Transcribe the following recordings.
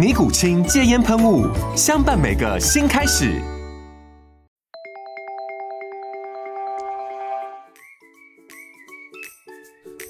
尼古清戒烟喷雾，相伴每个新开始。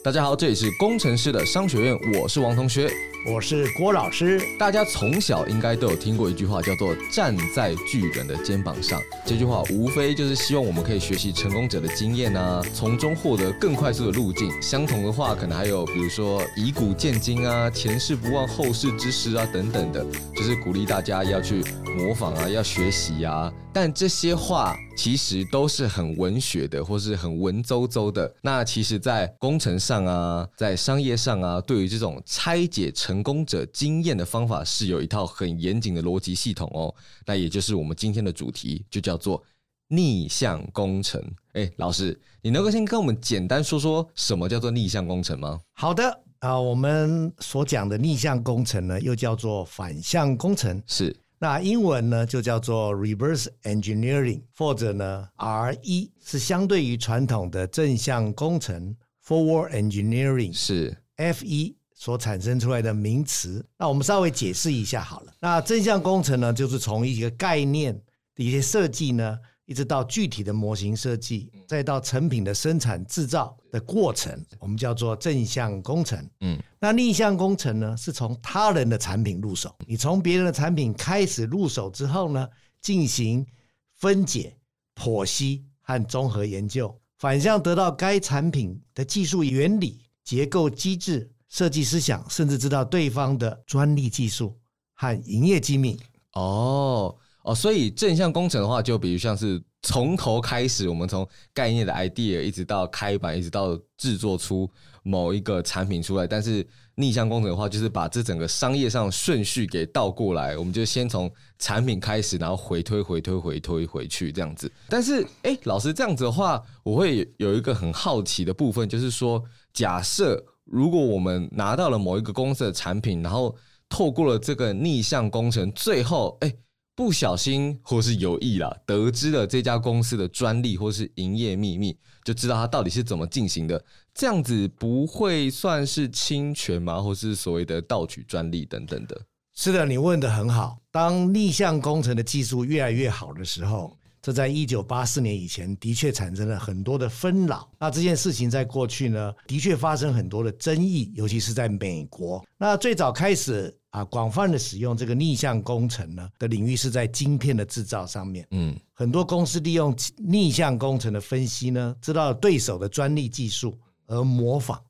大家好，这里是工程师的商学院，我是王同学。我是郭老师，大家从小应该都有听过一句话，叫做“站在巨人的肩膀上”。这句话无非就是希望我们可以学习成功者的经验啊，从中获得更快速的路径。相同的话，可能还有比如说以古鉴今啊，前事不忘后事之师啊等等的，就是鼓励大家要去模仿啊，要学习啊。但这些话其实都是很文学的，或是很文绉绉的。那其实，在工程上啊，在商业上啊，对于这种拆解成成功者经验的方法是有一套很严谨的逻辑系统哦，那也就是我们今天的主题，就叫做逆向工程。哎，老师，你能够先跟我们简单说说什么叫做逆向工程吗？好的啊，我们所讲的逆向工程呢，又叫做反向工程，是那英文呢就叫做 reverse engineering，或者呢 RE 是相对于传统的正向工程 forward engineering，是 FE。所产生出来的名词，那我们稍微解释一下好了。那正向工程呢，就是从一个概念的一些设计呢，一直到具体的模型设计，再到成品的生产制造的过程，我们叫做正向工程。嗯，那逆向工程呢，是从他人的产品入手，你从别人的产品开始入手之后呢，进行分解、剖析和综合研究，反向得到该产品的技术原理、结构机制。设计思想，甚至知道对方的专利技术和营业机密。哦哦，所以正向工程的话，就比如像是从头开始，我们从概念的 idea 一直到开版，一直到制作出某一个产品出来。但是逆向工程的话，就是把这整个商业上顺序给倒过来，我们就先从产品开始，然后回推、回推、回推回去这样子。但是，哎，老师这样子的话，我会有一个很好奇的部分，就是说，假设。如果我们拿到了某一个公司的产品，然后透过了这个逆向工程，最后哎不小心或是有意啦，得知了这家公司的专利或是营业秘密，就知道它到底是怎么进行的，这样子不会算是侵权吗？或是所谓的盗取专利等等的？是的，你问得很好。当逆向工程的技术越来越好的时候。这在一九八四年以前的确产生了很多的纷扰。那这件事情在过去呢，的确发生很多的争议，尤其是在美国。那最早开始啊，广泛的使用这个逆向工程呢的领域是在晶片的制造上面。嗯，很多公司利用逆向工程的分析呢，知道对手的专利技术而模仿。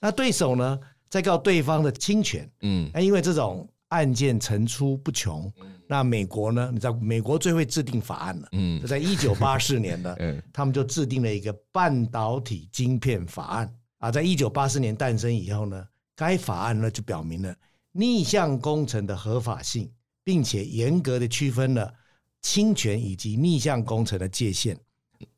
那对手呢，在告对方的侵权。嗯，那因为这种。案件层出不穷，那美国呢？你知道美国最会制定法案了。嗯，就在一九八四年呢，嗯，他们就制定了一个半导体晶片法案啊。在一九八四年诞生以后呢，该法案呢就表明了逆向工程的合法性，并且严格的区分了侵权以及逆向工程的界限。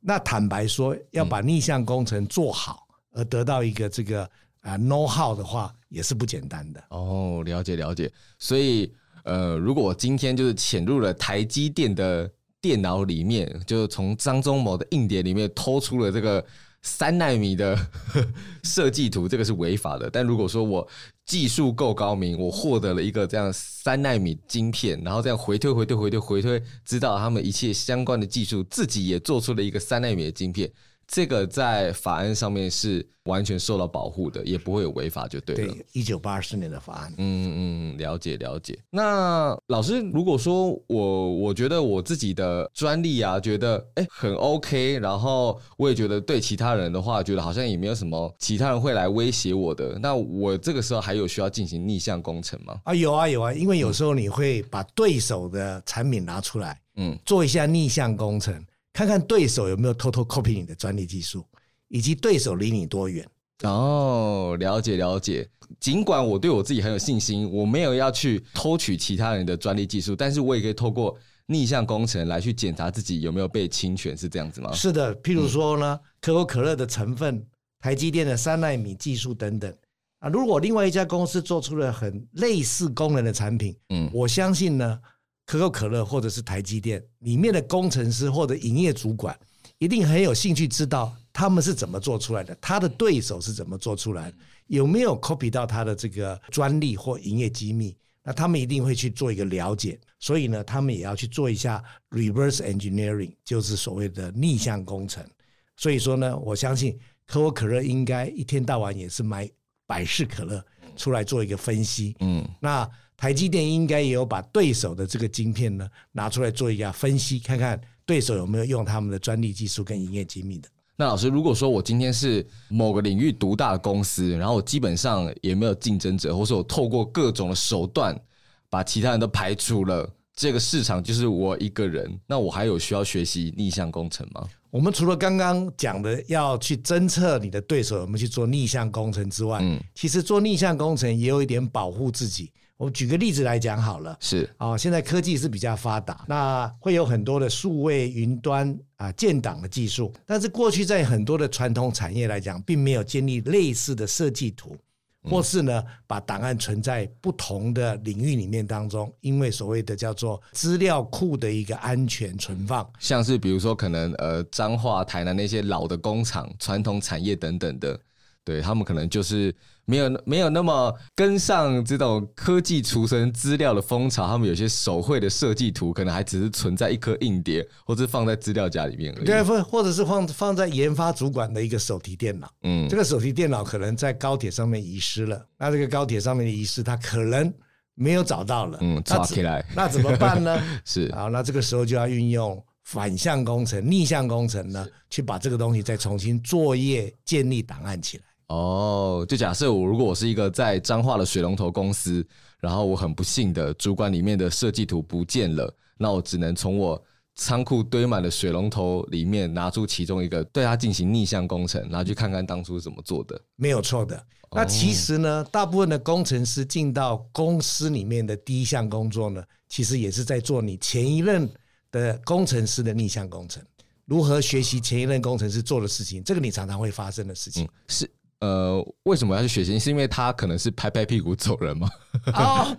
那坦白说，要把逆向工程做好而得到一个这个。啊，know how 的话也是不简单的哦。了解了解，所以呃，如果我今天就是潜入了台积电的电脑里面，就从张忠谋的硬碟里面偷出了这个三纳米的 设计图，这个是违法的。但如果说我技术够高明，我获得了一个这样三纳米晶片，然后这样回推回推回推回推，知道他们一切相关的技术，自己也做出了一个三纳米的晶片。这个在法案上面是完全受到保护的，也不会有违法，就对了。对，一九八四年的法案。嗯嗯，了解了解。那老师，如果说我我觉得我自己的专利啊，觉得哎很 OK，然后我也觉得对其他人的话，觉得好像也没有什么其他人会来威胁我的，那我这个时候还有需要进行逆向工程吗？啊，有啊有啊，因为有时候你会把对手的产品拿出来，嗯，做一下逆向工程。看看对手有没有偷偷 copy 你的专利技术，以及对手离你多远。哦，了解了解。尽管我对我自己很有信心，我没有要去偷取其他人的专利技术，但是我也可以透过逆向工程来去检查自己有没有被侵权，是这样子吗？是的，譬如说呢，嗯、可口可乐的成分、台积电的三纳米技术等等啊，如果另外一家公司做出了很类似功能的产品，嗯，我相信呢。可口可乐或者是台积电里面的工程师或者营业主管，一定很有兴趣知道他们是怎么做出来的，他的对手是怎么做出来的，有没有 copy 到他的这个专利或营业机密？那他们一定会去做一个了解，所以呢，他们也要去做一下 reverse engineering，就是所谓的逆向工程。所以说呢，我相信可口可乐应该一天到晚也是买百事可乐出来做一个分析。嗯，那。台积电应该也有把对手的这个晶片呢拿出来做一下分析，看看对手有没有用他们的专利技术跟营业机密的。那老师，如果说我今天是某个领域独大的公司，然后我基本上也没有竞争者，或是我透过各种的手段把其他人都排除了，这个市场就是我一个人，那我还有需要学习逆向工程吗？我们除了刚刚讲的要去侦测你的对手有没有去做逆向工程之外，嗯，其实做逆向工程也有一点保护自己。我举个例子来讲好了，是。啊，现在科技是比较发达，那会有很多的数位云端啊建档的技术，但是过去在很多的传统产业来讲，并没有建立类似的设计图，或是呢把档案存在不同的领域里面当中，因为所谓的叫做资料库的一个安全存放，像是比如说可能呃彰化、台南那些老的工厂、传统产业等等的。对，他们可能就是没有没有那么跟上这种科技储存资料的风潮，他们有些手绘的设计图可能还只是存在一颗硬碟，或者放在资料夹里面而已。对，或或者是放放在研发主管的一个手提电脑。嗯，这个手提电脑可能在高铁上面遗失了，那这个高铁上面的遗失，它可能没有找到了。嗯，抓起来，那怎么办呢？是好，那这个时候就要运用反向工程、逆向工程呢，去把这个东西再重新作业、建立档案起来。哦，就假设我如果我是一个在彰化的水龙头公司，然后我很不幸的主管里面的设计图不见了，那我只能从我仓库堆满的水龙头里面拿出其中一个，对它进行逆向工程，然后去看看当初是怎么做的。没有错的。那其实呢，大部分的工程师进到公司里面的第一项工作呢，其实也是在做你前一任的工程师的逆向工程，如何学习前一任工程师做的事情，这个你常常会发生的事情。嗯，是。呃，为什么要去血腥？是因为他可能是拍拍屁股走人吗？哦，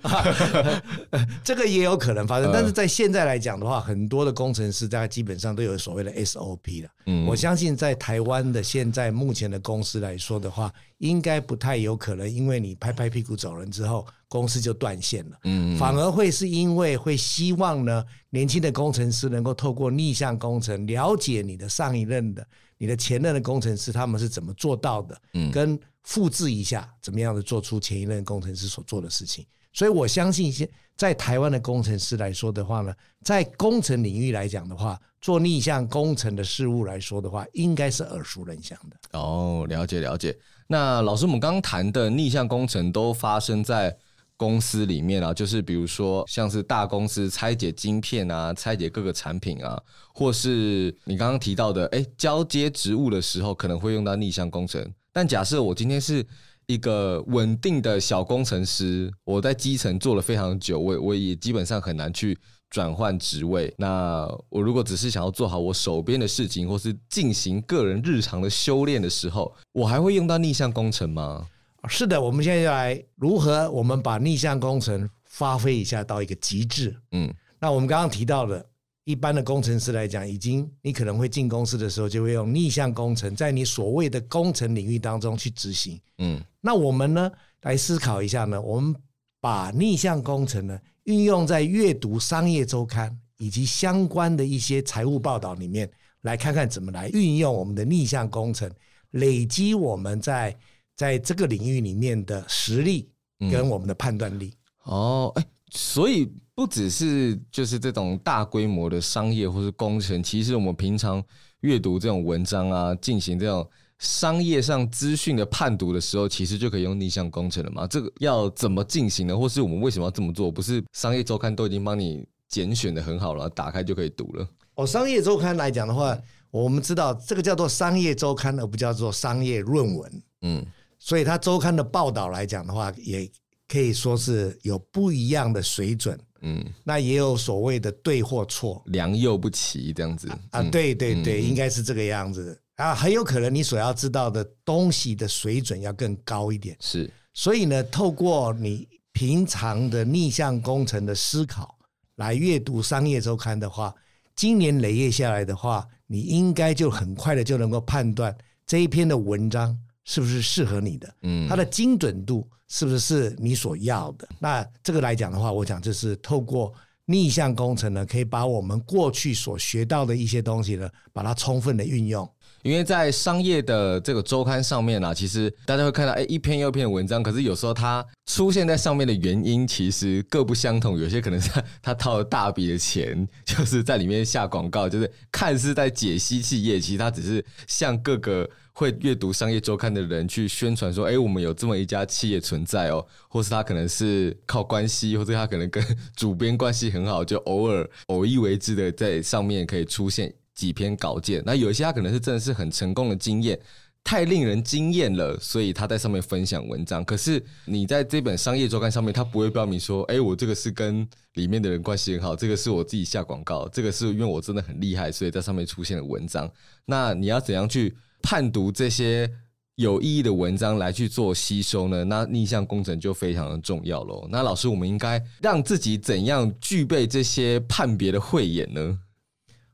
这个也有可能发生。但是在现在来讲的话，很多的工程师大概基本上都有所谓的 SOP 了。嗯，我相信在台湾的现在目前的公司来说的话，应该不太有可能，因为你拍拍屁股走人之后，公司就断线了。嗯，反而会是因为会希望呢，年轻的工程师能够透过逆向工程了解你的上一任的。你的前任的工程师他们是怎么做到的？嗯，跟复制一下怎么样的做出前一任工程师所做的事情。所以我相信，现在台湾的工程师来说的话呢，在工程领域来讲的话，做逆向工程的事物来说的话，应该是耳熟能详的。哦，了解了解。那老师，我们刚刚谈的逆向工程都发生在公司里面啊，就是比如说像是大公司拆解晶片啊，拆解各个产品啊，或是你刚刚提到的，哎，交接职务的时候可能会用到逆向工程。但假设我今天是一个稳定的小工程师，我在基层做了非常久，我我也基本上很难去转换职位。那我如果只是想要做好我手边的事情，或是进行个人日常的修炼的时候，我还会用到逆向工程吗？是的，我们现在就来如何我们把逆向工程发挥一下到一个极致。嗯，那我们刚刚提到的，一般的工程师来讲，已经你可能会进公司的时候就会用逆向工程，在你所谓的工程领域当中去执行。嗯，那我们呢来思考一下呢，我们把逆向工程呢运用在阅读商业周刊以及相关的一些财务报道里面来看看怎么来运用我们的逆向工程，累积我们在在这个领域里面的实力跟我们的判断力。嗯、哦，哎，所以不只是就是这种大规模的商业或是工程，其实我们平常阅读这种文章啊，进行这种商业上资讯的判读的时候，其实就可以用逆向工程了嘛？这个要怎么进行呢？或是我们为什么要这么做？不是商业周刊都已经帮你拣选的很好了，打开就可以读了？哦，商业周刊来讲的话，我们知道这个叫做商业周刊，而不叫做商业论文。嗯，所以它周刊的报道来讲的话，也可以说是有不一样的水准。嗯，那也有所谓的对或错，良莠不齐这样子啊，啊。对对对，嗯、应该是这个样子啊。很有可能你所要知道的东西的水准要更高一点。是，所以呢，透过你平常的逆向工程的思考来阅读商业周刊的话。今年累月下来的话，你应该就很快的就能够判断这一篇的文章是不是适合你的，嗯，它的精准度是不是你所要的？那这个来讲的话，我想这是透过逆向工程呢，可以把我们过去所学到的一些东西呢，把它充分的运用。因为在商业的这个周刊上面啊，其实大家会看到，哎，一篇又一篇的文章，可是有时候它出现在上面的原因其实各不相同。有些可能是 他掏了大笔的钱，就是在里面下广告，就是看似在解析企业，其实他只是向各个会阅读商业周刊的人去宣传说，哎，我们有这么一家企业存在哦，或是他可能是靠关系，或者他可能跟 主编关系很好，就偶尔偶一为之的在上面可以出现。几篇稿件，那有一些他可能是真的是很成功的经验，太令人惊艳了，所以他在上面分享文章。可是你在这本商业周刊上面，他不会标明说，哎，我这个是跟里面的人关系很好，这个是我自己下广告，这个是因为我真的很厉害，所以在上面出现了文章。那你要怎样去判读这些有意义的文章来去做吸收呢？那逆向工程就非常的重要喽。那老师，我们应该让自己怎样具备这些判别的慧眼呢？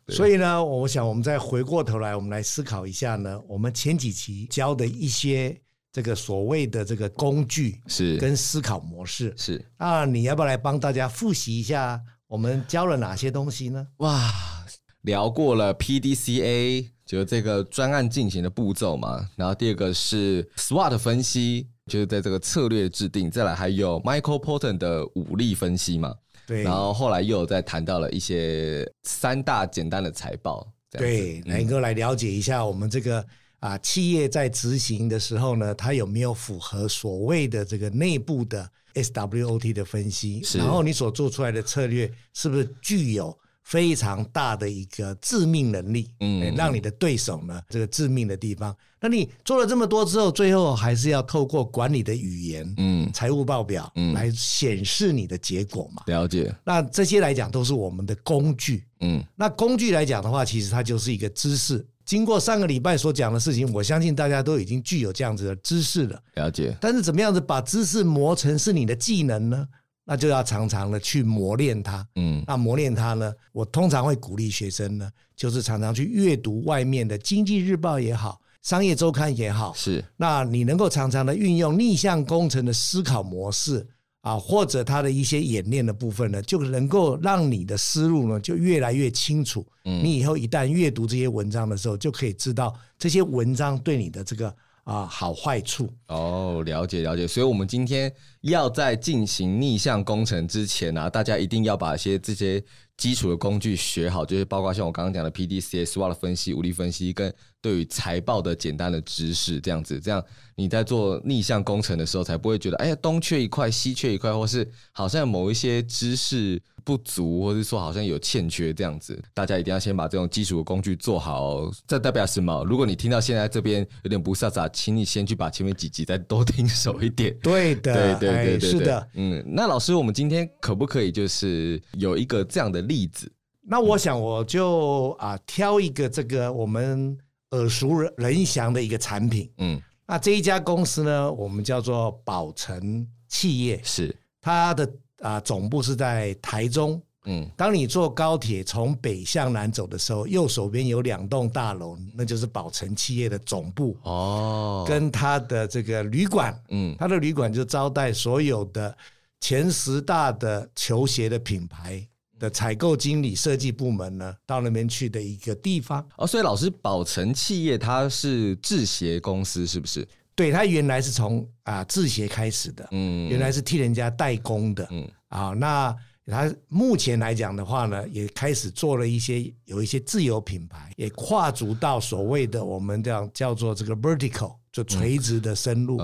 所以呢，我想我们再回过头来，我们来思考一下呢，我们前几期教的一些这个所谓的这个工具是跟思考模式是，啊你要不要来帮大家复习一下我们教了哪些东西呢？哇，聊过了 PDCA，就是这个专案进行的步骤嘛，然后第二个是 SWOT 分析，就是在这个策略制定，再来还有 Michael Porter 的武力分析嘛。对，然后后来又有再谈到了一些三大简单的财报。对，能够来了解一下我们这个啊企业在执行的时候呢，它有没有符合所谓的这个内部的 SWOT 的分析？然后你所做出来的策略是不是具有？非常大的一个致命能力，嗯，让你的对手呢，这个致命的地方。那你做了这么多之后，最后还是要透过管理的语言，嗯，财务报表，嗯，来显示你的结果嘛。了解。那这些来讲都是我们的工具，嗯。那工具来讲的话，其实它就是一个知识。经过上个礼拜所讲的事情，我相信大家都已经具有这样子的知识了。了解。但是怎么样子把知识磨成是你的技能呢？那就要常常的去磨练它，嗯，那磨练它呢，我通常会鼓励学生呢，就是常常去阅读外面的经济日报也好，商业周刊也好，是，那你能够常常的运用逆向工程的思考模式啊，或者它的一些演练的部分呢，就能够让你的思路呢就越来越清楚。嗯，你以后一旦阅读这些文章的时候，就可以知道这些文章对你的这个。啊，好坏处哦，了解了解。所以，我们今天要在进行逆向工程之前呢、啊，大家一定要把一些这些基础的工具学好，就是包括像我刚刚讲的 P D C S W 的分析、五力分析，跟对于财报的简单的知识，这样子，这样你在做逆向工程的时候，才不会觉得哎呀东缺一块，西缺一块，或是好像某一些知识。不足，或是说好像有欠缺这样子，大家一定要先把这种基础的工具做好。这代表什么？如果你听到现在这边有点不飒飒，请你先去把前面几集再多听熟一点。对的，对对对对，对，是的。嗯，那老师，我们今天可不可以就是有一个这样的例子？那我想我就啊挑一个这个我们耳熟能详的一个产品。嗯，那这一家公司呢，我们叫做宝成企业，是它的。啊，总部是在台中。嗯，当你坐高铁从北向南走的时候，右手边有两栋大楼，那就是宝成企业的总部哦，跟它的这个旅馆。嗯，它的旅馆就招待所有的前十大的球鞋的品牌的采购经理、设计部门呢，到那边去的一个地方。哦，所以老师，宝成企业它是制鞋公司，是不是？对，它原来是从啊制鞋开始的，嗯，原来是替人家代工的，嗯，啊，那它目前来讲的话呢，也开始做了一些有一些自有品牌，也跨足到所谓的我们这样叫做这个 vertical，就垂直的深入，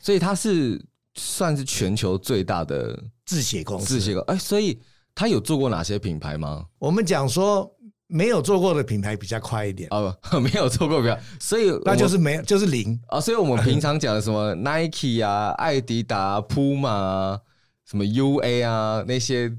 所以它是算是全球最大的制鞋公司，制鞋公司，哎，所以。他有做过哪些品牌吗？我们讲说没有做过的品牌比较快一点哦，没有做过比较，所以那就是没有，就是零啊。所以我们 平常讲的什么 Nike 啊、艾迪达、Puma 啊、什么 UA 啊那些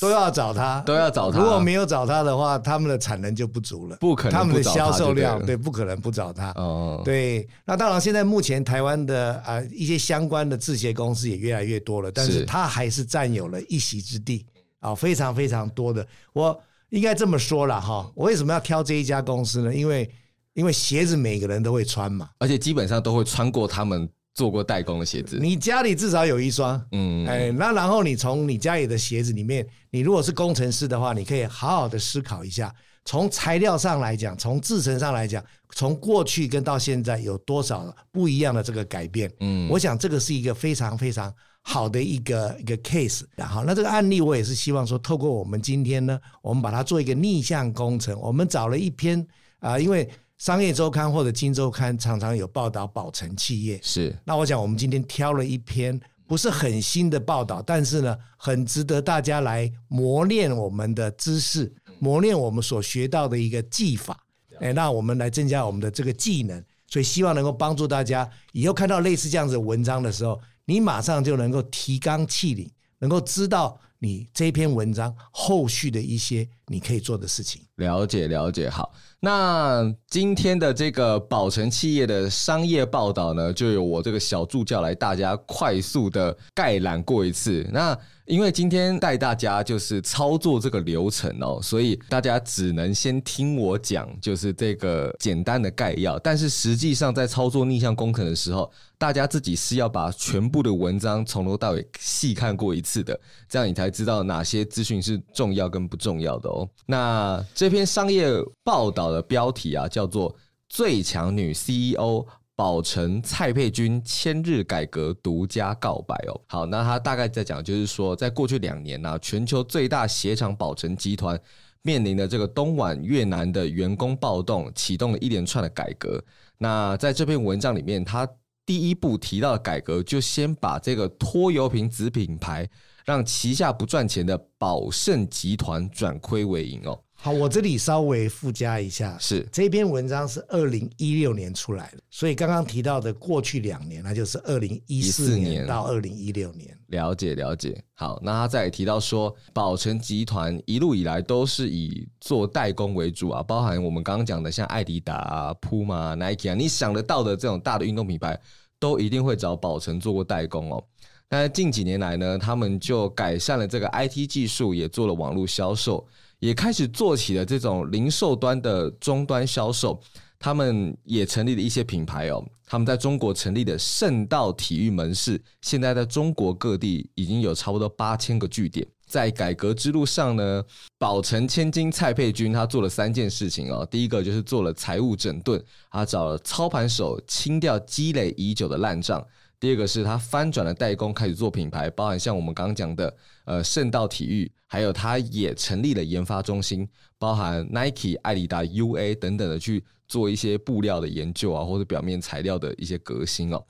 都要找他，都要找他。如果没有找他的话，他们的产能就不足了，不可能。他们的销售量对，不可能不找他。哦，对。那当然，现在目前台湾的啊一些相关的制鞋公司也越来越多了，但是他还是占有了一席之地。啊，非常非常多的，我应该这么说了哈。我为什么要挑这一家公司呢？因为因为鞋子每个人都会穿嘛，而且基本上都会穿过他们做过代工的鞋子。你家里至少有一双，嗯，哎，那然后你从你家里的鞋子里面，你如果是工程师的话，你可以好好的思考一下，从材料上来讲，从制成上来讲，从过去跟到现在有多少不一样的这个改变。嗯，我想这个是一个非常非常。好的一个一个 case，然后那这个案例我也是希望说，透过我们今天呢，我们把它做一个逆向工程。我们找了一篇啊、呃，因为商业周刊或者金周刊常常有报道宝成企业，是。那我想我们今天挑了一篇不是很新的报道，但是呢，很值得大家来磨练我们的知识，磨练我们所学到的一个技法。哎，那我们来增加我们的这个技能，所以希望能够帮助大家以后看到类似这样子的文章的时候。你马上就能够提纲挈领，能够知道你这篇文章后续的一些你可以做的事情。了解了解，好。那今天的这个宝城企业的商业报道呢，就由我这个小助教来大家快速的概览过一次。那因为今天带大家就是操作这个流程哦，所以大家只能先听我讲，就是这个简单的概要。但是实际上在操作逆向工程的时候，大家自己是要把全部的文章从头到尾细看过一次的，这样你才知道哪些资讯是重要跟不重要的哦。那这篇商业报道的标题啊，叫做“最强女 CEO 宝成蔡佩君千日改革独家告白”哦。好，那他大概在讲，就是说，在过去两年呢、全球最大鞋厂宝成集团面临的这个东莞越南的员工暴动，启动了一连串的改革。那在这篇文章里面，他第一步提到的改革，就先把这个拖油瓶子品牌，让旗下不赚钱的宝盛集团转亏为盈哦。好，我这里稍微附加一下，是这篇文章是二零一六年出来的，所以刚刚提到的过去两年，那就是二零一四年到二零一六年。了解了解。好，那他再提到说，宝成集团一路以来都是以做代工为主啊，包含我们刚刚讲的像艾迪达啊、Puma、Nike 啊，你想得到的这种大的运动品牌，都一定会找宝成做过代工哦。但是近几年来呢，他们就改善了这个 IT 技术，也做了网络销售。也开始做起了这种零售端的终端销售，他们也成立了一些品牌哦。他们在中国成立的圣道体育门市，现在在中国各地已经有差不多八千个据点。在改革之路上呢，宝成千金蔡佩君他做了三件事情哦。第一个就是做了财务整顿，他找了操盘手清掉积累已久的烂账。第二个是他翻转了代工，开始做品牌，包含像我们刚刚讲的，呃，圣道体育，还有他也成立了研发中心，包含 Nike、艾迪达、UA 等等的去做一些布料的研究啊，或者表面材料的一些革新哦。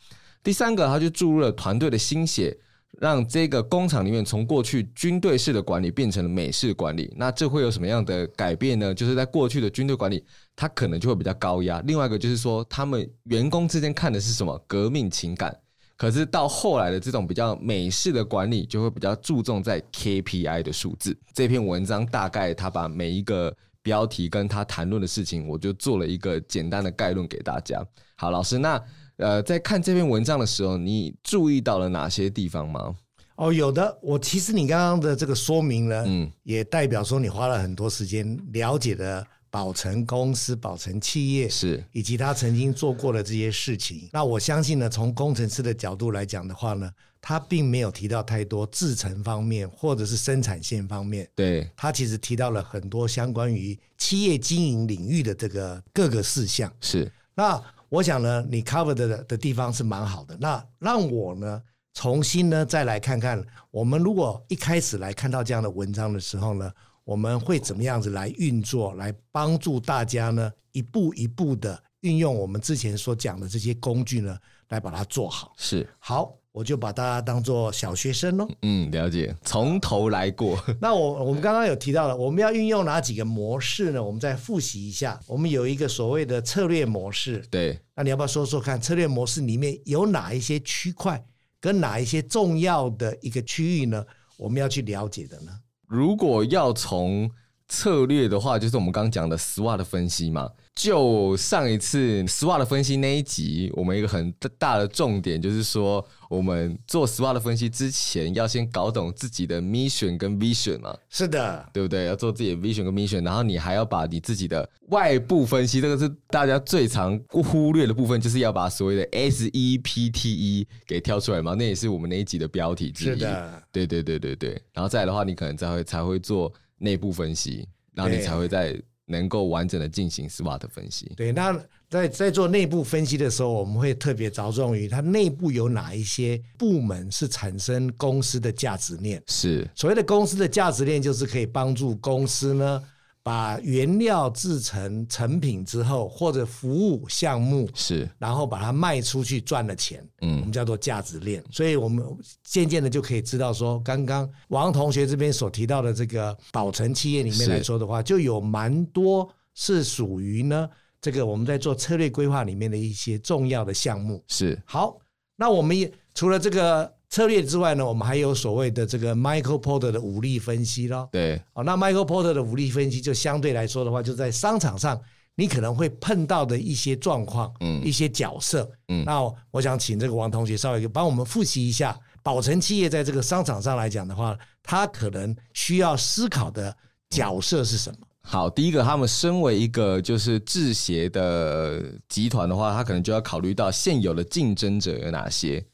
第三个，他就注入了团队的心血，让这个工厂里面从过去军队式的管理变成了美式管理。那这会有什么样的改变呢？就是在过去的军队管理，他可能就会比较高压。另外一个就是说，他们员工之间看的是什么？革命情感。可是到后来的这种比较美式的管理，就会比较注重在 KPI 的数字。这篇文章大概他把每一个标题跟他谈论的事情，我就做了一个简单的概论给大家。好，老师，那呃，在看这篇文章的时候，你注意到了哪些地方吗？哦，有的。我其实你刚刚的这个说明呢，嗯，也代表说你花了很多时间了解的。宝成公司、保成企业是，以及他曾经做过的这些事情。那我相信呢，从工程师的角度来讲的话呢，他并没有提到太多制程方面或者是生产线方面。对，他其实提到了很多相关于企业经营领域的这个各个事项。是。那我想呢，你 cover 的的地方是蛮好的。那让我呢重新呢再来看看，我们如果一开始来看到这样的文章的时候呢，我们会怎么样子来运作，来帮助大家呢一步一步的运用我们之前所讲的这些工具呢，来把它做好。是。好。我就把大家当做小学生喽。嗯，了解，从头来过。那我我们刚刚有提到了，我们要运用哪几个模式呢？我们再复习一下。我们有一个所谓的策略模式。对。那你要不要说说看，策略模式里面有哪一些区块，跟哪一些重要的一个区域呢？我们要去了解的呢？如果要从策略的话，就是我们刚刚讲的 SWOT 分析嘛。就上一次 SWOT 分析那一集，我们一个很大的重点就是说，我们做 SWOT 分析之前，要先搞懂自己的 mission 跟 vision 嘛。是的，对不对？要做自己的 vision 跟 mission，然后你还要把你自己的外部分析，这个是大家最常忽略的部分，就是要把所谓的 SEPTE 给挑出来嘛。那也是我们那一集的标题之一。是的，对对对对对。然后再来的话，你可能才会才会做内部分析，然后你才会在。能够完整的进行 SWOT 分析。对，那在在做内部分析的时候，我们会特别着重于它内部有哪一些部门是产生公司的价值链。是，所谓的公司的价值链，就是可以帮助公司呢。把原料制成成品之后，或者服务项目是，然后把它卖出去赚了钱，嗯，我们叫做价值链。所以我们渐渐的就可以知道说，刚刚王同学这边所提到的这个宝成企业里面来说的话，就有蛮多是属于呢这个我们在做策略规划里面的一些重要的项目。是，好，那我们也除了这个。策略之外呢，我们还有所谓的这个 Michael Porter 的武力分析咯。对，哦，那 Michael Porter 的武力分析就相对来说的话，就在商场上你可能会碰到的一些状况，嗯，一些角色，嗯，那我想请这个王同学稍微帮我们复习一下，宝成企业在这个商场上来讲的话，他可能需要思考的角色是什么？好，第一个，他们身为一个就是制鞋的集团的话，他可能就要考虑到现有的竞争者有哪些。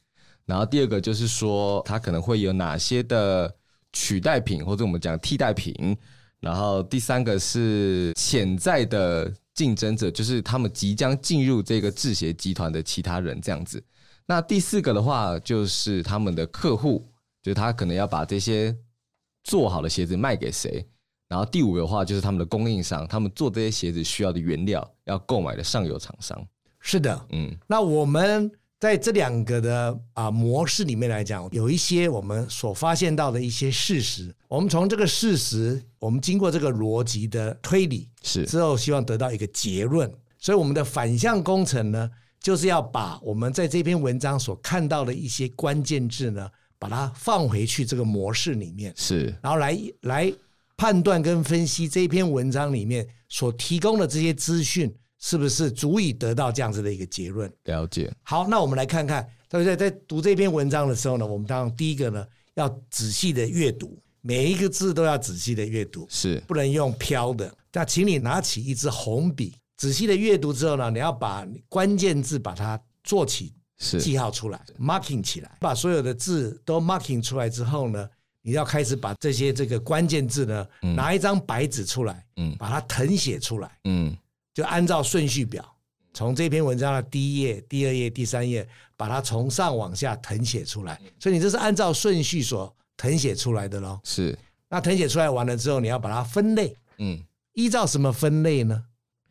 然后第二个就是说，它可能会有哪些的取代品，或者我们讲替代品。然后第三个是潜在的竞争者，就是他们即将进入这个制鞋集团的其他人这样子。那第四个的话，就是他们的客户，就是他可能要把这些做好的鞋子卖给谁。然后第五个的话，就是他们的供应商，他们做这些鞋子需要的原料要购买的上游厂商。是的，嗯，那我们。在这两个的啊模式里面来讲，有一些我们所发现到的一些事实。我们从这个事实，我们经过这个逻辑的推理，是之后希望得到一个结论。所以我们的反向工程呢，就是要把我们在这篇文章所看到的一些关键字呢，把它放回去这个模式里面，是，然后来来判断跟分析这篇文章里面所提供的这些资讯。是不是足以得到这样子的一个结论？了解。好，那我们来看看，对不对？在读这篇文章的时候呢，我们当然第一个呢，要仔细的阅读，每一个字都要仔细的阅读，是不能用飘的。那请你拿起一支红笔，仔细的阅读之后呢，你要把关键字把它做起是记号出来，marking 起来，把所有的字都 marking 出来之后呢，你要开始把这些这个关键字呢，嗯、拿一张白纸出来，嗯，把它誊写出来，嗯。就按照顺序表，从这篇文章的第一页、第二页、第三页，把它从上往下誊写出来。所以你这是按照顺序所誊写出来的喽。是。那誊写出来完了之后，你要把它分类。嗯。依照什么分类呢？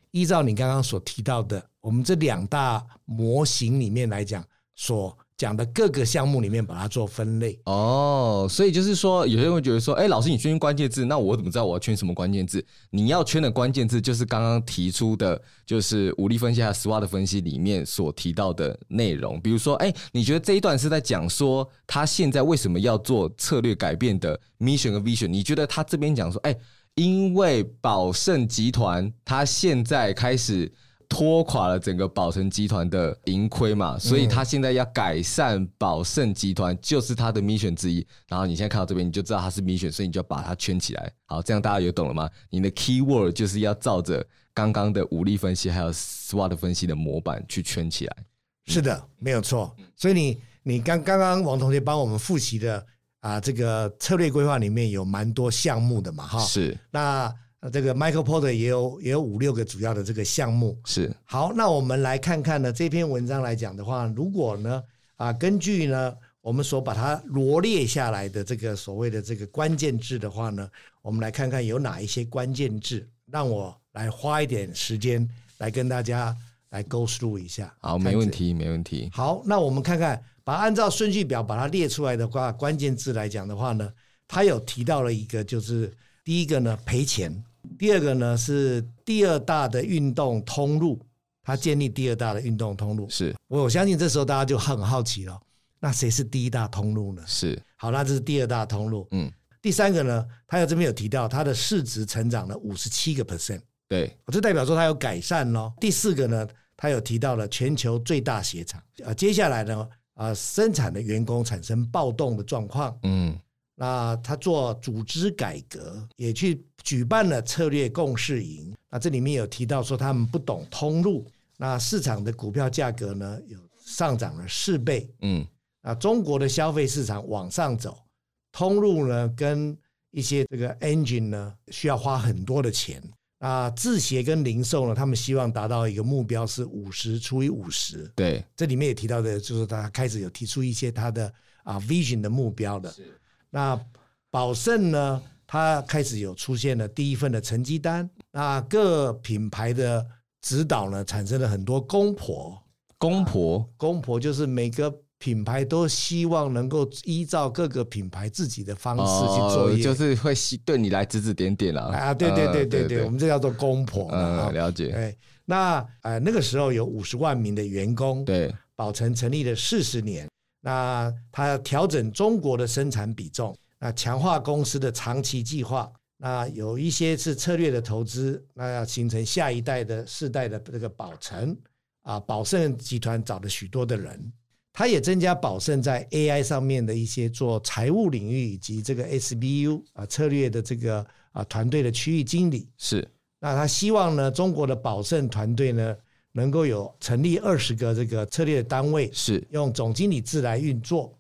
依照你刚刚所提到的，我们这两大模型里面来讲，所。讲的各个项目里面把它做分类哦，所以就是说，有些人会觉得说，哎，老师你圈关键字，那我怎么知道我要圈什么关键字？你要圈的关键字就是刚刚提出的，就是武力分析和 SWOT 分析里面所提到的内容。比如说，哎，你觉得这一段是在讲说他现在为什么要做策略改变的 mission 和 vision？你觉得他这边讲说，哎，因为宝盛集团他现在开始。拖垮了整个宝盛集团的盈亏嘛，所以他现在要改善宝盛集团，就是他的 mission 之一。然后你现在看到这边，你就知道他是 mission，所以你就要把它圈起来。好，这样大家有懂了吗？你的 keyword 就是要照着刚刚的武力分析还有 SWOT 分析的模板去圈起来。是的，没有错。所以你你刚刚刚王同学帮我们复习的啊，这个策略规划里面有蛮多项目的嘛，哈。是。那这个 Michael Porter 也有也有五六个主要的这个项目。是。好，那我们来看看呢，这篇文章来讲的话，如果呢啊，根据呢我们所把它罗列下来的这个所谓的这个关键字的话呢，我们来看看有哪一些关键字，让我来花一点时间来跟大家来 go through 一下。好，没问题，没问题。好，那我们看看。把按照顺序表把它列出来的话，关键字来讲的话呢，他有提到了一个，就是第一个呢赔钱，第二个呢是第二大的运动通路，它建立第二大的运动通路。是我我相信这时候大家就很好奇了，那谁是第一大通路呢？是好，那这是第二大通路。嗯，第三个呢，它有这边有提到，它的市值成长了五十七个 percent。对，这代表说它有改善咯。第四个呢，它有提到了全球最大鞋厂。呃，接下来呢？啊，生产的员工产生暴动的状况，嗯，那他做组织改革，也去举办了策略共识营。那这里面有提到说他们不懂通路，那市场的股票价格呢有上涨了四倍，嗯，啊中国的消费市场往上走，通路呢跟一些这个 engine 呢需要花很多的钱。啊，制鞋跟零售呢，他们希望达到一个目标是五十除以五十。对，这里面也提到的，就是他开始有提出一些他的啊 vision 的目标的。是。那宝盛呢，它开始有出现了第一份的成绩单。那各品牌的指导呢，产生了很多公婆。公婆，公婆就是每个。品牌都希望能够依照各个品牌自己的方式去做业，就是会对你来指指点点啦。啊，对对对对对，我们这叫做公婆。嗯，了解。哎，那呃那个时候有五十万名的员工。对，宝成成立了四十年，那他要调整中国的生产比重，那强化公司的长期计划，那有一些是策略的投资，那要形成下一代的世代的这个宝成啊，宝盛集团找了许多的人。他也增加宝盛在 AI 上面的一些做财务领域以及这个 SBU 啊策略的这个啊团队的区域经理是。那他希望呢，中国的宝盛团队呢能够有成立二十个这个策略的单位，是用总经理制来运作。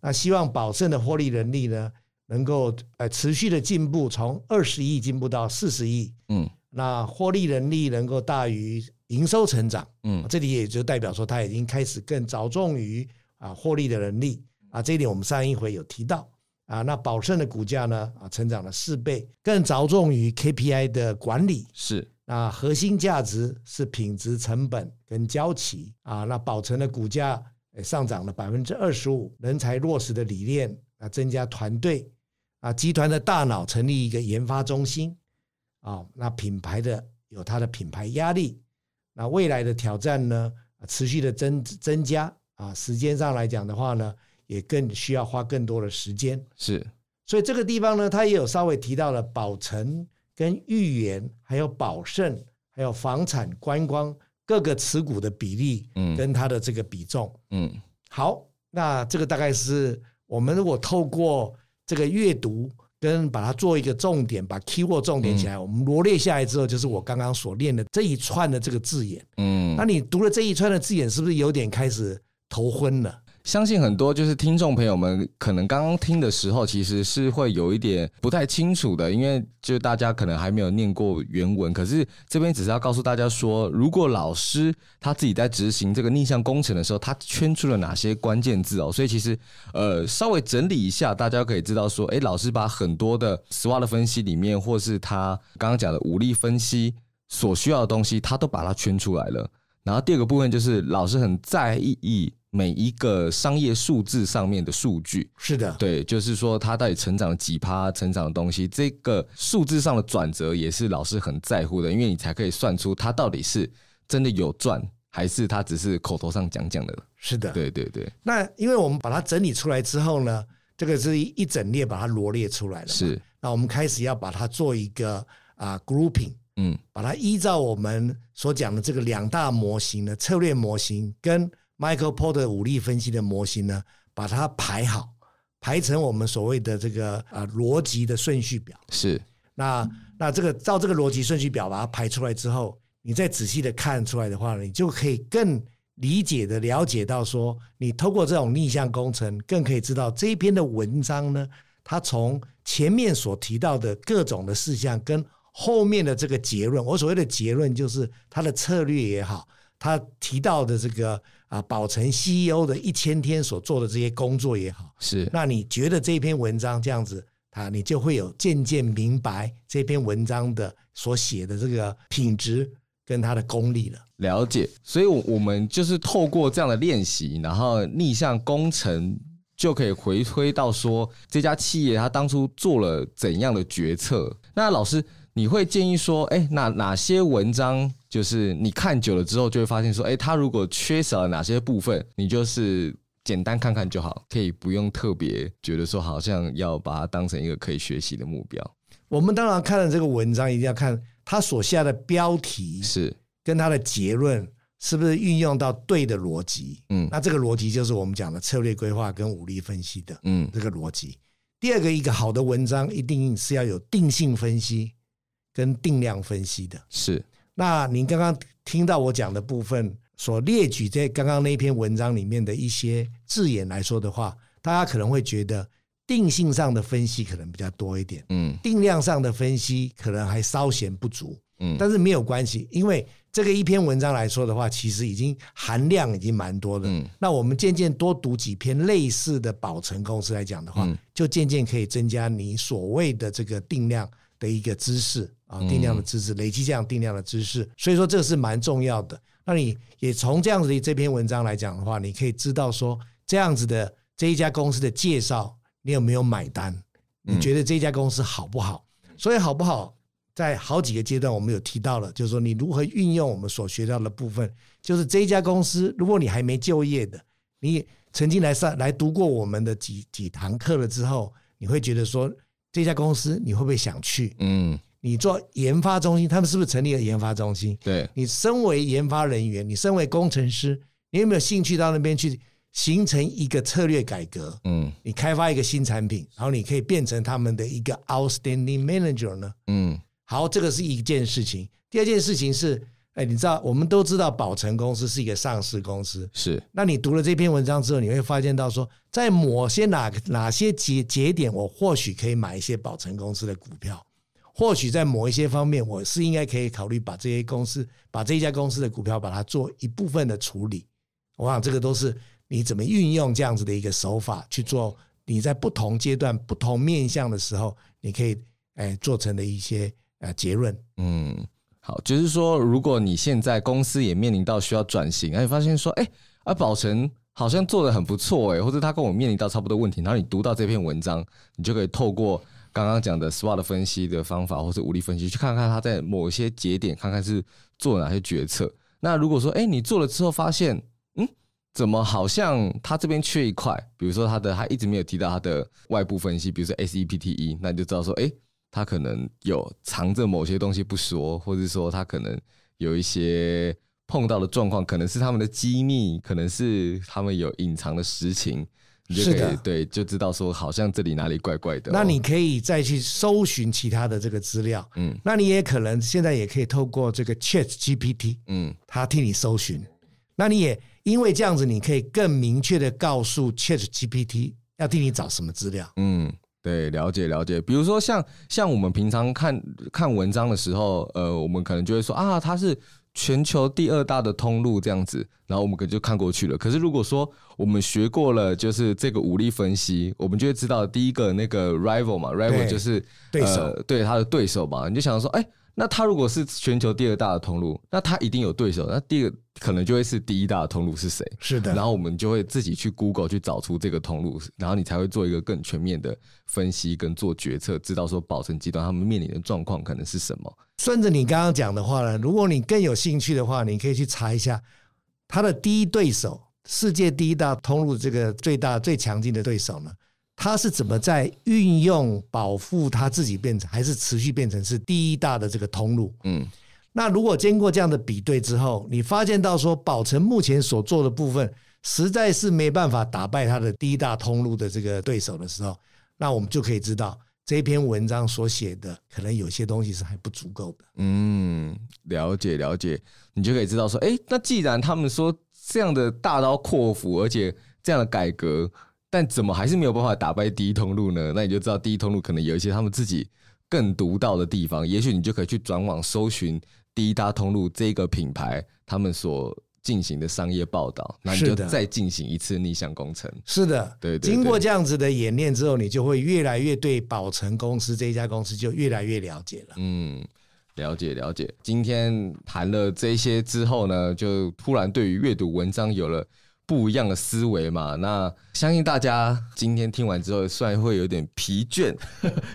那希望宝盛的获利能力呢能够呃持续的进步，从二十亿进步到四十亿。嗯，那获利能力能够大于。营收成长，嗯，这里也就代表说，他已经开始更着重于啊获利的能力啊，这一点我们上一回有提到啊。那宝盛的股价呢啊，成长了四倍，更着重于 KPI 的管理，是啊，核心价值是品质、成本跟交期啊。那宝成的股价上涨了百分之二十五，人才落实的理念啊，增加团队啊，集团的大脑成立一个研发中心啊，那品牌的有它的品牌压力。那未来的挑战呢，持续的增增加啊，时间上来讲的话呢，也更需要花更多的时间。是，所以这个地方呢，他也有稍微提到了宝成跟豫园，还有宝盛，还有房产、观光各个持股的比例，嗯，跟它的这个比重，嗯，好，那这个大概是我们如果透过这个阅读。跟把它做一个重点，把 keyword 重点起来，我们罗列下来之后，就是我刚刚所练的这一串的这个字眼。嗯，那你读了这一串的字眼，是不是有点开始头昏了？相信很多就是听众朋友们可能刚刚听的时候，其实是会有一点不太清楚的，因为就大家可能还没有念过原文。可是这边只是要告诉大家说，如果老师他自己在执行这个逆向工程的时候，他圈出了哪些关键字哦。所以其实呃稍微整理一下，大家可以知道说，诶，老师把很多的 SWOT 的分析里面，或是他刚刚讲的武力分析所需要的东西，他都把它圈出来了。然后第二个部分就是老师很在意。每一个商业数字上面的数据，是的，对，就是说它到底成长了几趴，成长的东西，这个数字上的转折也是老师很在乎的，因为你才可以算出它到底是真的有赚，还是它只是口头上讲讲的。是的，对对对。那因为我们把它整理出来之后呢，这个是一整列把它罗列出来了，是。那我们开始要把它做一个啊 grouping，嗯，把它依照我们所讲的这个两大模型的策略模型跟。Michael Porter 武力分析的模型呢，把它排好，排成我们所谓的这个呃逻辑的顺序表。是，那那这个照这个逻辑顺序表把它排出来之后，你再仔细的看出来的话呢，你就可以更理解的了解到说，你透过这种逆向工程，更可以知道这一篇的文章呢，它从前面所提到的各种的事项，跟后面的这个结论，我所谓的结论就是它的策略也好，他提到的这个啊，宝成 CEO 的一千天所做的这些工作也好，是，那你觉得这篇文章这样子啊，你就会有渐渐明白这篇文章的所写的这个品质。跟他的功力了，了解，所以，我们就是透过这样的练习，然后逆向工程就可以回推到说，这家企业他当初做了怎样的决策。那老师，你会建议说，哎，哪哪些文章就是你看久了之后，就会发现说，哎，它如果缺少了哪些部分，你就是简单看看就好，可以不用特别觉得说，好像要把它当成一个可以学习的目标。我们当然看了这个文章，一定要看。它所下的标题是跟它的结论是不是运用到对的逻辑？嗯，那这个逻辑就是我们讲的策略规划跟武力分析的，嗯，这个逻辑。第二个，一个好的文章一定是要有定性分析跟定量分析的。是。那您刚刚听到我讲的部分所列举在刚刚那篇文章里面的一些字眼来说的话，大家可能会觉得。定性上的分析可能比较多一点，嗯，定量上的分析可能还稍显不足，嗯，但是没有关系，因为这个一篇文章来说的话，其实已经含量已经蛮多的，嗯，那我们渐渐多读几篇类似的宝成公司来讲的话，就渐渐可以增加你所谓的这个定量的一个知识啊，定量的知识，累积这样定量的知识，所以说这个是蛮重要的。那你也从这样子的这篇文章来讲的话，你可以知道说这样子的这一家公司的介绍。你有没有买单？你觉得这家公司好不好？所以好不好，在好几个阶段我们有提到了，就是说你如何运用我们所学到的部分。就是这家公司，如果你还没就业的，你曾经来上来读过我们的几几堂课了之后，你会觉得说这家公司你会不会想去？嗯，你做研发中心，他们是不是成立了研发中心？对，你身为研发人员，你身为工程师，你有没有兴趣到那边去？形成一个策略改革，嗯，你开发一个新产品，然后你可以变成他们的一个 outstanding manager 呢，嗯，好，这个是一件事情。第二件事情是，哎，你知道，我们都知道宝成公司是一个上市公司，是。那你读了这篇文章之后，你会发现到说，在某些哪哪些节节点，我或许可以买一些宝成公司的股票，或许在某一些方面，我是应该可以考虑把这些公司，把这一家公司的股票，把它做一部分的处理。我想这个都是。你怎么运用这样子的一个手法去做？你在不同阶段、不同面向的时候，你可以诶做成的一些呃结论。嗯，好，就是说，如果你现在公司也面临到需要转型，而且发现说，哎，啊宝成好像做得很不错，诶，或者他跟我面临到差不多问题，然后你读到这篇文章，你就可以透过刚刚讲的 SWOT 分析的方法，或是武力分析，去看看他在某些节点，看看是做哪些决策。那如果说，哎，你做了之后发现，嗯怎么好像他这边缺一块？比如说他的他一直没有提到他的外部分析，比如说 SEPTE，那你就知道说，哎，他可能有藏着某些东西不说，或者说他可能有一些碰到的状况，可能是他们的机密，可能是他们有隐藏的实情，你就可以是的对，就知道说好像这里哪里怪怪的。那你可以再去搜寻其他的这个资料，嗯，那你也可能现在也可以透过这个 ChatGPT，嗯，他替你搜寻，那你也。因为这样子，你可以更明确的告诉 ChatGPT 要替你找什么资料。嗯，对，了解了解。比如说像像我们平常看看文章的时候，呃，我们可能就会说啊，它是全球第二大的通路这样子，然后我们可能就看过去了。可是如果说我们学过了，就是这个武力分析，我们就会知道第一个那个 rival 嘛，rival 就是对手，呃，对他的对手嘛，你就想说，哎。那他如果是全球第二大的通路，那他一定有对手。那第二个可能就会是第一大的通路是谁？是的。然后我们就会自己去 Google 去找出这个通路，然后你才会做一个更全面的分析跟做决策，知道说宝成集团他们面临的状况可能是什么。顺着你刚刚讲的话呢，如果你更有兴趣的话，你可以去查一下他的第一对手，世界第一大通路这个最大最强劲的对手呢？他是怎么在运用保护他自己变成，还是持续变成是第一大的这个通路？嗯，那如果经过这样的比对之后，你发现到说宝成目前所做的部分实在是没办法打败他的第一大通路的这个对手的时候，那我们就可以知道这篇文章所写的，可能有些东西是还不足够的。嗯，了解了解，你就可以知道说，哎，那既然他们说这样的大刀阔斧，而且这样的改革，但怎么还是没有办法打败第一通路呢？那你就知道第一通路可能有一些他们自己更独到的地方。也许你就可以去转网搜寻第一大通路这个品牌，他们所。进行的商业报道，那你就再进行一次逆向工程。是的，对，对，经过这样子的演练之后，你就会越来越对宝成公司这一家公司就越来越了解了。嗯，了解了解。今天谈了这些之后呢，就突然对于阅读文章有了。不一样的思维嘛，那相信大家今天听完之后，虽然会有点疲倦，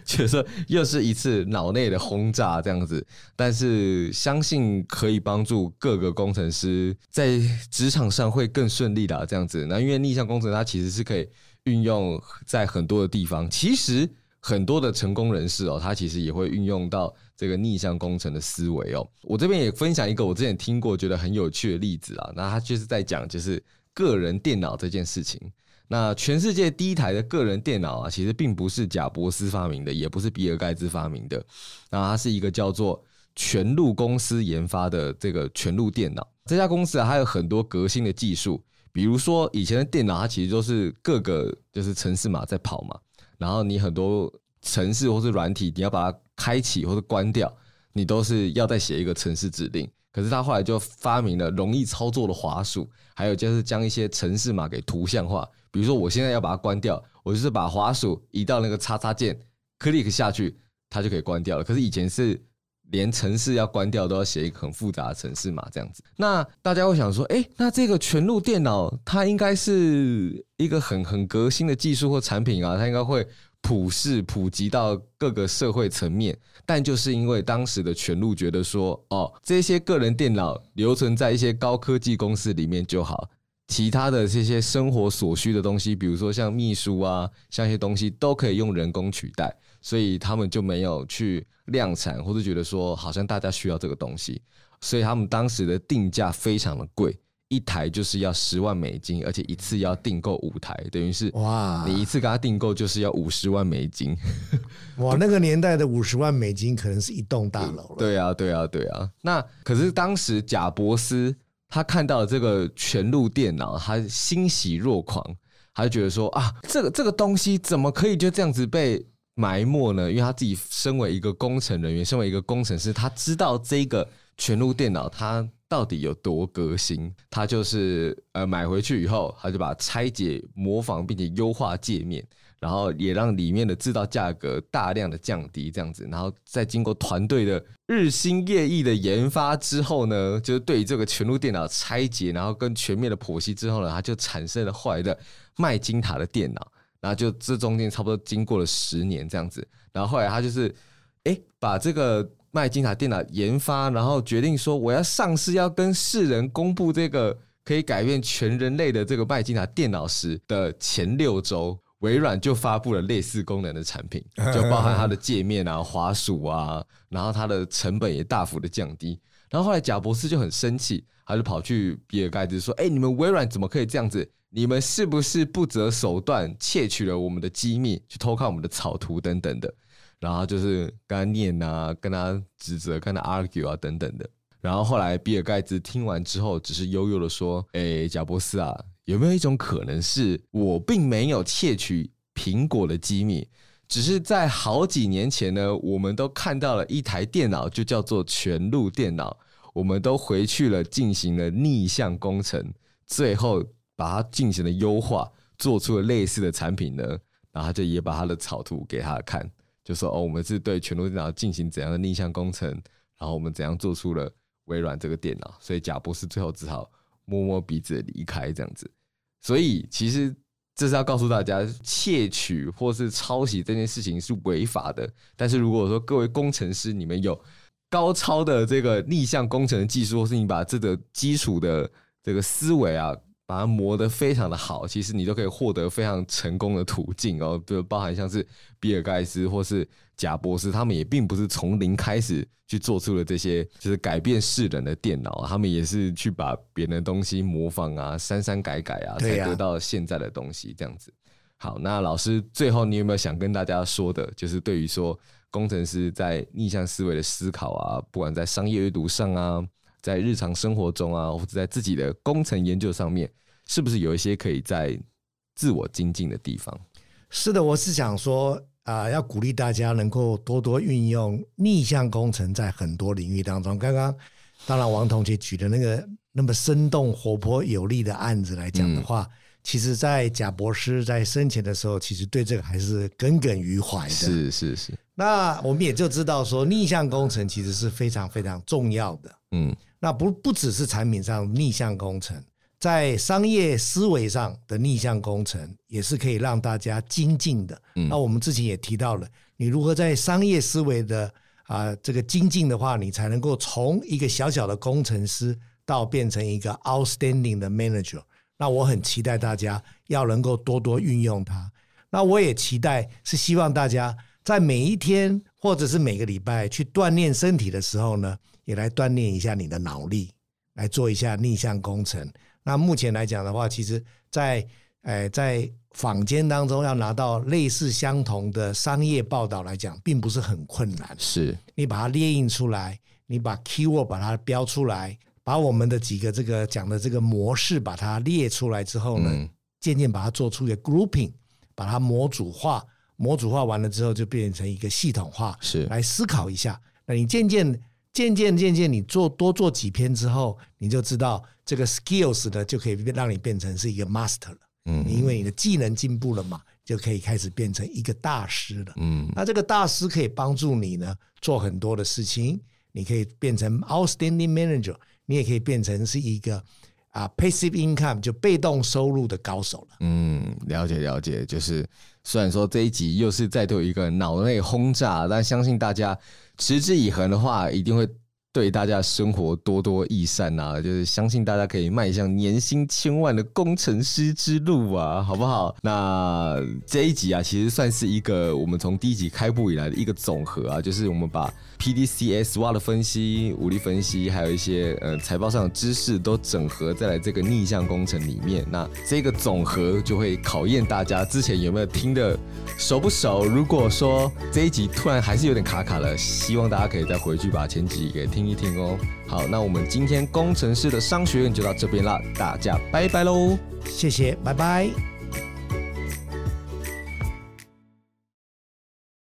觉得说又是一次脑内的轰炸这样子，但是相信可以帮助各个工程师在职场上会更顺利的这样子。那因为逆向工程它其实是可以运用在很多的地方，其实很多的成功人士哦，他其实也会运用到这个逆向工程的思维哦。我这边也分享一个我之前听过觉得很有趣的例子啊，那他就是在讲就是。个人电脑这件事情，那全世界第一台的个人电脑啊，其实并不是贾伯斯发明的，也不是比尔盖茨发明的，那它是一个叫做全路公司研发的这个全路电脑。这家公司啊，它有很多革新的技术，比如说以前的电脑，它其实都是各个就是程式码在跑嘛，然后你很多程式或是软体，你要把它开启或者关掉，你都是要再写一个程式指令。可是他后来就发明了容易操作的滑鼠，还有就是将一些程式码给图像化。比如说，我现在要把它关掉，我就是把滑鼠移到那个叉叉键，click 下去，它就可以关掉了。可是以前是连程式要关掉都要写一个很复杂的程式码这样子。那大家会想说，哎，那这个全路电脑它应该是一个很很革新的技术或产品啊，它应该会。普世普及到各个社会层面，但就是因为当时的全路觉得说，哦，这些个人电脑留存在一些高科技公司里面就好，其他的这些生活所需的东西，比如说像秘书啊，像一些东西都可以用人工取代，所以他们就没有去量产，或者觉得说好像大家需要这个东西，所以他们当时的定价非常的贵。一台就是要十万美金，而且一次要订购五台，等于是哇，你一次给他订购就是要五十万美金。哇，那个年代的五十万美金可能是一栋大楼了。对啊，对啊，对啊。那可是当时贾伯斯他看到了这个全路电脑，他欣喜若狂，他就觉得说啊，这个这个东西怎么可以就这样子被埋没呢？因为他自己身为一个工程人员，身为一个工程师，他知道这个全路电脑他。到底有多革新？他就是呃买回去以后，他就把拆解、模仿，并且优化界面，然后也让里面的制造价格大量的降低，这样子，然后再经过团队的日新月异的研发之后呢，就是对于这个全路电脑拆解，然后跟全面的剖析之后呢，他就产生了后来的麦金塔的电脑，然后就这中间差不多经过了十年这样子，然后后来他就是哎、把这个。麦金塔电脑研发，然后决定说我要上市，要跟世人公布这个可以改变全人类的这个麦金塔电脑时的前六周，微软就发布了类似功能的产品，就包含它的界面啊、滑鼠啊，然后它的成本也大幅的降低。然后后来贾博士就很生气，他就跑去比尔盖茨说：“哎，你们微软怎么可以这样子？你们是不是不择手段窃取了我们的机密，去偷看我们的草图等等的？”然后就是跟他念啊，跟他指责，跟他 argue 啊，等等的。然后后来比尔盖茨听完之后，只是悠悠的说：“哎，贾伯斯啊，有没有一种可能是我并没有窃取苹果的机密，只是在好几年前呢，我们都看到了一台电脑，就叫做全路电脑，我们都回去了，进行了逆向工程，最后把它进行了优化，做出了类似的产品呢。然后就也把他的草图给他看。”就说哦，我们是对全路电脑进行怎样的逆向工程，然后我们怎样做出了微软这个电脑，所以贾博士最后只好摸摸鼻子离开这样子。所以其实这是要告诉大家，窃取或是抄袭这件事情是违法的。但是如果说各位工程师你们有高超的这个逆向工程的技术，或是你把这个基础的这个思维啊。把它磨得非常的好，其实你都可以获得非常成功的途径哦，就包含像是比尔盖茨或是贾博士，他们也并不是从零开始去做出了这些就是改变世人的电脑，他们也是去把别人的东西模仿啊，删删改改啊，才得到现在的东西这样子。好，那老师最后你有没有想跟大家说的，就是对于说工程师在逆向思维的思考啊，不管在商业阅读上啊，在日常生活中啊，或者在自己的工程研究上面，是不是有一些可以在自我精进的地方？是的，我是想说啊、呃，要鼓励大家能够多多运用逆向工程在很多领域当中。刚刚当然王同学举的那个那么生动、活泼、有力的案子来讲的话。嗯其实，在贾博士在生前的时候，其实对这个还是耿耿于怀的。是是是。那我们也就知道说，逆向工程其实是非常非常重要的。嗯。那不不只是产品上逆向工程，在商业思维上的逆向工程，也是可以让大家精进的。嗯。那我们之前也提到了，你如何在商业思维的啊、呃、这个精进的话，你才能够从一个小小的工程师到变成一个 outstanding 的 manager。那我很期待大家要能够多多运用它。那我也期待是希望大家在每一天或者是每个礼拜去锻炼身体的时候呢，也来锻炼一下你的脑力，来做一下逆向工程。那目前来讲的话，其实在，在诶在坊间当中要拿到类似相同的商业报道来讲，并不是很困难。是你把它列印出来，你把 keyword 把它标出来。把我们的几个这个讲的这个模式把它列出来之后呢，渐渐把它做出一个 grouping，把它模组化，模组化完了之后就变成一个系统化，是来思考一下。那你渐渐渐渐渐渐你做多做几篇之后，你就知道这个 skills 呢就可以让你变成是一个 master 了。嗯，因为你的技能进步了嘛，就可以开始变成一个大师了。嗯，那这个大师可以帮助你呢做很多的事情，你可以变成 outstanding manager。你也可以变成是一个啊，passive income 就被动收入的高手了。嗯，了解了解，就是虽然说这一集又是再度一个脑内轰炸，但相信大家持之以恒的话，一定会。对大家生活多多益善啊！就是相信大家可以迈向年薪千万的工程师之路啊，好不好？那这一集啊，其实算是一个我们从第一集开播以来的一个总和啊，就是我们把 PDCA SWOT 的分析、武力分析，还有一些呃财报上的知识都整合在了这个逆向工程里面。那这个总和就会考验大家之前有没有听的熟不熟。如果说这一集突然还是有点卡卡了，希望大家可以再回去把前几集给听。一听哦，好，那我们今天工程师的商学院就到这边啦，大家拜拜喽，谢谢，拜拜。